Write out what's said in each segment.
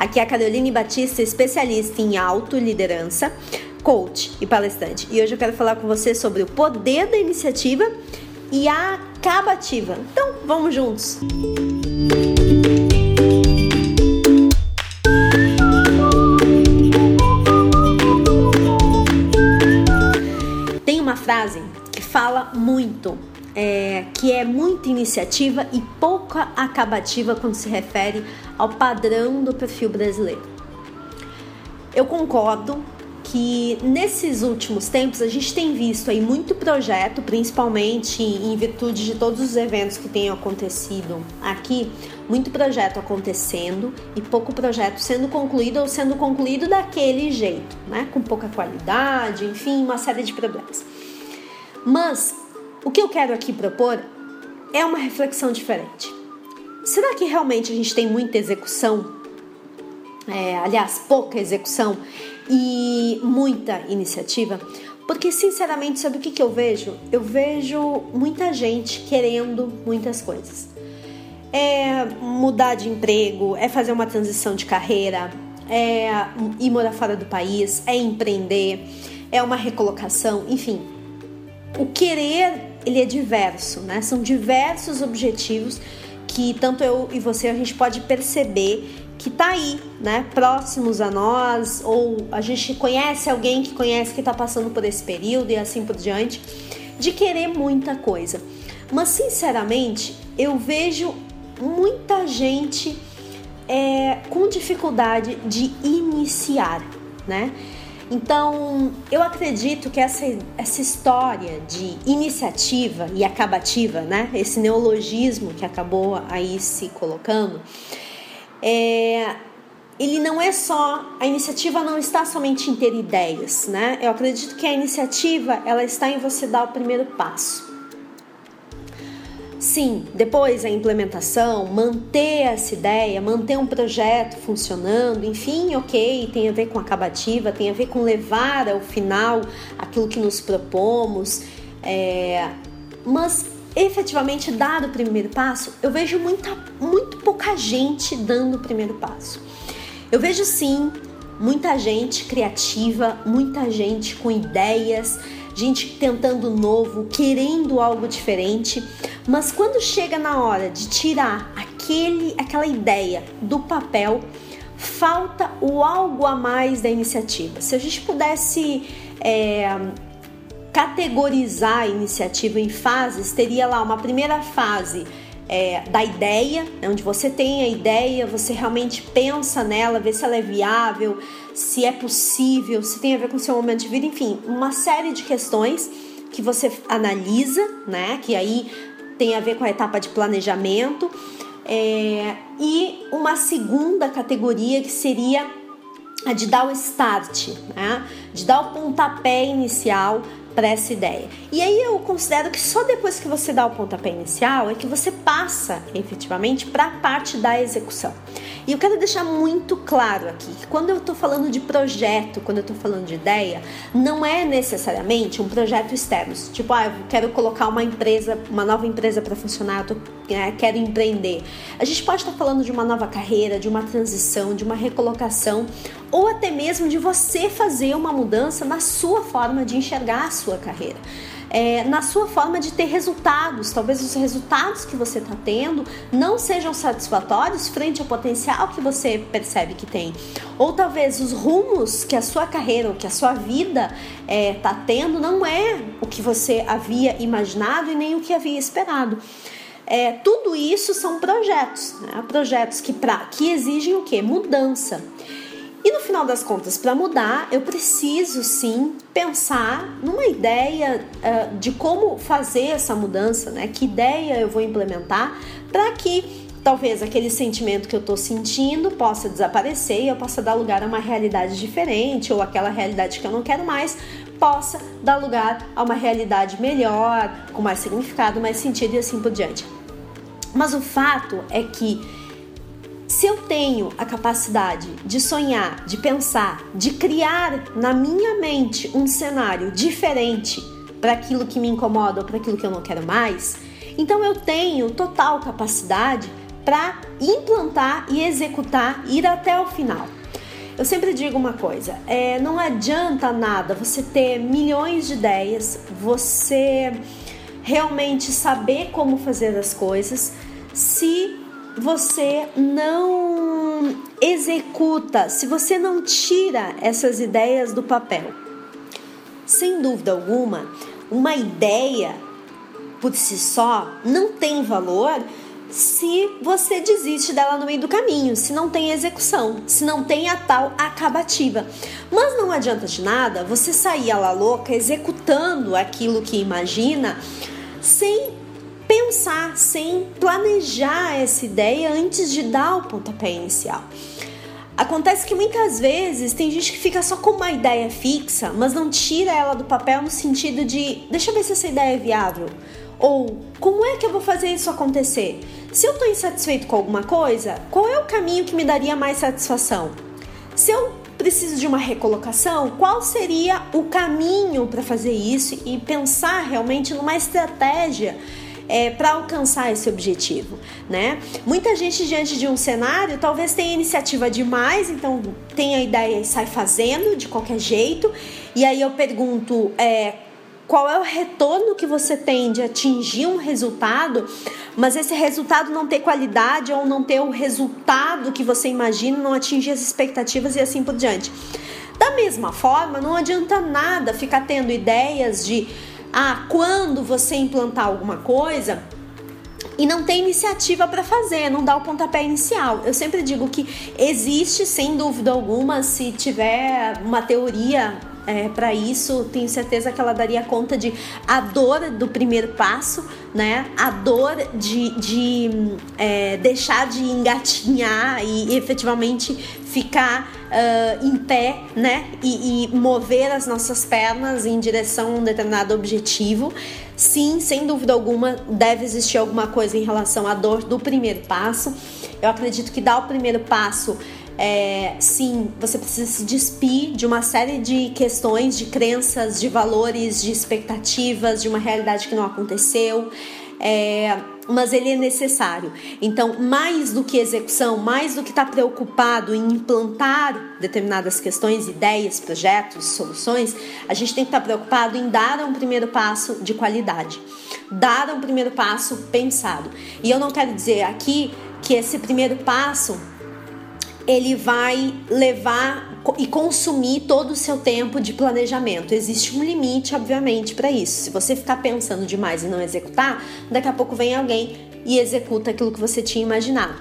Aqui é a Caroline Batista, especialista em autoliderança, coach e palestrante. E hoje eu quero falar com você sobre o poder da iniciativa e a acabativa. Então, vamos juntos! Tem uma frase que fala muito é, que é muita iniciativa e pouca acabativa quando se refere ao padrão do perfil brasileiro. Eu concordo que nesses últimos tempos a gente tem visto aí muito projeto, principalmente em virtude de todos os eventos que têm acontecido aqui, muito projeto acontecendo e pouco projeto sendo concluído ou sendo concluído daquele jeito, né? Com pouca qualidade, enfim, uma série de problemas. Mas o que eu quero aqui propor é uma reflexão diferente. Será que realmente a gente tem muita execução? É, aliás, pouca execução e muita iniciativa? Porque, sinceramente, sabe o que, que eu vejo? Eu vejo muita gente querendo muitas coisas. É mudar de emprego, é fazer uma transição de carreira, é ir morar fora do país, é empreender, é uma recolocação, enfim. O querer ele é diverso, né? São diversos objetivos que tanto eu e você a gente pode perceber que tá aí, né? Próximos a nós, ou a gente conhece alguém que conhece que tá passando por esse período e assim por diante, de querer muita coisa. Mas sinceramente, eu vejo muita gente é, com dificuldade de iniciar, né? Então, eu acredito que essa, essa história de iniciativa e acabativa, né? Esse neologismo que acabou aí se colocando, é, ele não é só a iniciativa não está somente em ter ideias, né? Eu acredito que a iniciativa ela está em você dar o primeiro passo. Sim, depois a implementação, manter essa ideia, manter um projeto funcionando, enfim, ok, tem a ver com acabativa, tem a ver com levar ao final aquilo que nos propomos, é, mas efetivamente dar o primeiro passo, eu vejo muita, muito pouca gente dando o primeiro passo. Eu vejo sim muita gente criativa, muita gente com ideias, gente tentando novo, querendo algo diferente, mas quando chega na hora de tirar aquele, aquela ideia do papel, falta o algo a mais da iniciativa. Se a gente pudesse é, categorizar a iniciativa em fases, teria lá uma primeira fase é, da ideia, né, onde você tem a ideia, você realmente pensa nela, vê se ela é viável, se é possível, se tem a ver com o seu momento de vida, enfim, uma série de questões que você analisa, né? Que aí tem a ver com a etapa de planejamento. É, e uma segunda categoria que seria a de dar o start, né? de dar o pontapé inicial para essa ideia. E aí eu considero que só depois que você dá o pontapé inicial é que você passa efetivamente para a parte da execução. E eu quero deixar muito claro aqui que quando eu estou falando de projeto, quando eu estou falando de ideia, não é necessariamente um projeto externo. Tipo, ah, eu quero colocar uma empresa, uma nova empresa para funcionar, eu tô, é, quero empreender. A gente pode estar falando de uma nova carreira, de uma transição, de uma recolocação, ou até mesmo de você fazer uma mudança na sua forma de enxergar a sua carreira é, na sua forma de ter resultados. Talvez os resultados que você está tendo não sejam satisfatórios frente ao potencial que você percebe que tem. Ou talvez os rumos que a sua carreira ou que a sua vida está é, tá tendo não é o que você havia imaginado e nem o que havia esperado. É, tudo isso são projetos, né? projetos que, pra, que exigem o que? Mudança. E no final das contas, para mudar, eu preciso sim pensar numa ideia uh, de como fazer essa mudança, né? Que ideia eu vou implementar para que talvez aquele sentimento que eu estou sentindo possa desaparecer e eu possa dar lugar a uma realidade diferente ou aquela realidade que eu não quero mais possa dar lugar a uma realidade melhor, com mais significado, mais sentido e assim por diante. Mas o fato é que se eu tenho a capacidade de sonhar, de pensar, de criar na minha mente um cenário diferente para aquilo que me incomoda ou para aquilo que eu não quero mais, então eu tenho total capacidade para implantar e executar, ir até o final. Eu sempre digo uma coisa: é, não adianta nada você ter milhões de ideias, você realmente saber como fazer as coisas, se você não executa, se você não tira essas ideias do papel. Sem dúvida alguma, uma ideia por si só não tem valor se você desiste dela no meio do caminho, se não tem execução, se não tem a tal acabativa. Mas não adianta de nada você sair la louca executando aquilo que imagina sem pensar, sem planejar essa ideia antes de dar o pontapé inicial. Acontece que muitas vezes tem gente que fica só com uma ideia fixa, mas não tira ela do papel no sentido de deixa eu ver se essa ideia é viável. Ou como é que eu vou fazer isso acontecer? Se eu estou insatisfeito com alguma coisa, qual é o caminho que me daria mais satisfação? Se eu preciso de uma recolocação, qual seria o caminho para fazer isso e pensar realmente numa estratégia é, para alcançar esse objetivo, né? Muita gente diante de um cenário talvez tenha iniciativa demais, então tem a ideia e sai fazendo de qualquer jeito. E aí eu pergunto, é, qual é o retorno que você tem de atingir um resultado, mas esse resultado não ter qualidade ou não ter o resultado que você imagina, não atingir as expectativas e assim por diante. Da mesma forma, não adianta nada ficar tendo ideias de ah, quando você implantar alguma coisa e não tem iniciativa para fazer, não dá o pontapé inicial. Eu sempre digo que existe, sem dúvida alguma, se tiver uma teoria é, para isso, tenho certeza que ela daria conta de a dor do primeiro passo, né? A dor de, de é, deixar de engatinhar e efetivamente ficar uh, em pé, né? E, e mover as nossas pernas em direção a um determinado objetivo. Sim, sem dúvida alguma, deve existir alguma coisa em relação à dor do primeiro passo. Eu acredito que dar o primeiro passo é, sim, você precisa se despir de uma série de questões, de crenças, de valores, de expectativas, de uma realidade que não aconteceu. É, mas ele é necessário. Então, mais do que execução, mais do que estar tá preocupado em implantar determinadas questões, ideias, projetos, soluções, a gente tem que estar tá preocupado em dar um primeiro passo de qualidade, dar um primeiro passo pensado. E eu não quero dizer aqui que esse primeiro passo ele vai levar e consumir todo o seu tempo de planejamento. Existe um limite, obviamente, para isso. Se você ficar pensando demais e não executar, daqui a pouco vem alguém e executa aquilo que você tinha imaginado.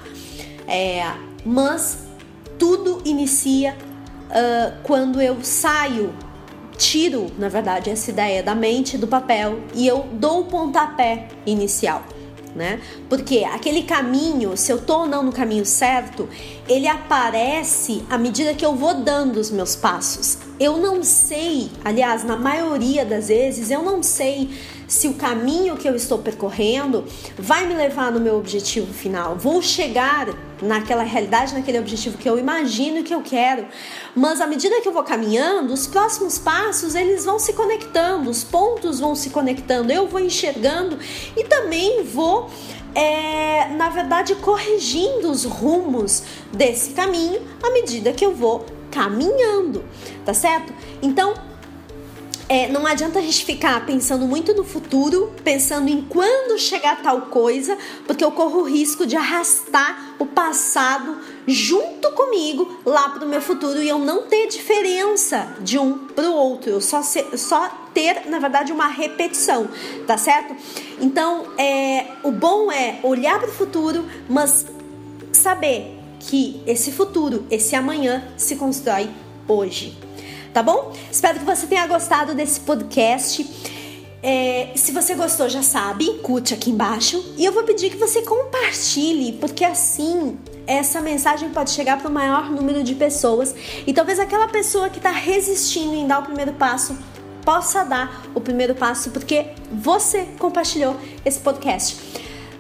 É, mas tudo inicia uh, quando eu saio, tiro, na verdade, essa ideia da mente do papel e eu dou o pontapé inicial né? Porque aquele caminho, se eu tô ou não no caminho certo, ele aparece à medida que eu vou dando os meus passos. Eu não sei, aliás, na maioria das vezes, eu não sei se o caminho que eu estou percorrendo vai me levar no meu objetivo final. Vou chegar naquela realidade, naquele objetivo que eu imagino que eu quero. Mas à medida que eu vou caminhando, os próximos passos eles vão se conectando, os pontos vão se conectando, eu vou enxergando e também vou é, na verdade, corrigindo os rumos desse caminho à medida que eu vou caminhando, tá certo? Então, é, não adianta a gente ficar pensando muito no futuro, pensando em quando chegar tal coisa, porque eu corro o risco de arrastar o passado junto comigo lá para o meu futuro e eu não ter diferença de um para o outro, eu só, ser, só ter, na verdade, uma repetição, tá certo? Então, é, o bom é olhar para o futuro, mas saber que esse futuro, esse amanhã, se constrói hoje tá bom? Espero que você tenha gostado desse podcast. É, se você gostou, já sabe, curte aqui embaixo. E eu vou pedir que você compartilhe, porque assim essa mensagem pode chegar para o maior número de pessoas. E talvez aquela pessoa que está resistindo em dar o primeiro passo possa dar o primeiro passo, porque você compartilhou esse podcast.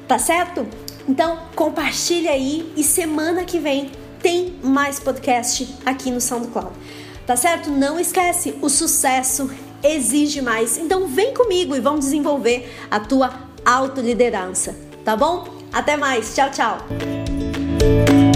Tá certo? Então compartilha aí e semana que vem tem mais podcast aqui no SoundCloud tá certo? Não esquece, o sucesso exige mais. Então vem comigo e vamos desenvolver a tua autoliderança, tá bom? Até mais, tchau, tchau.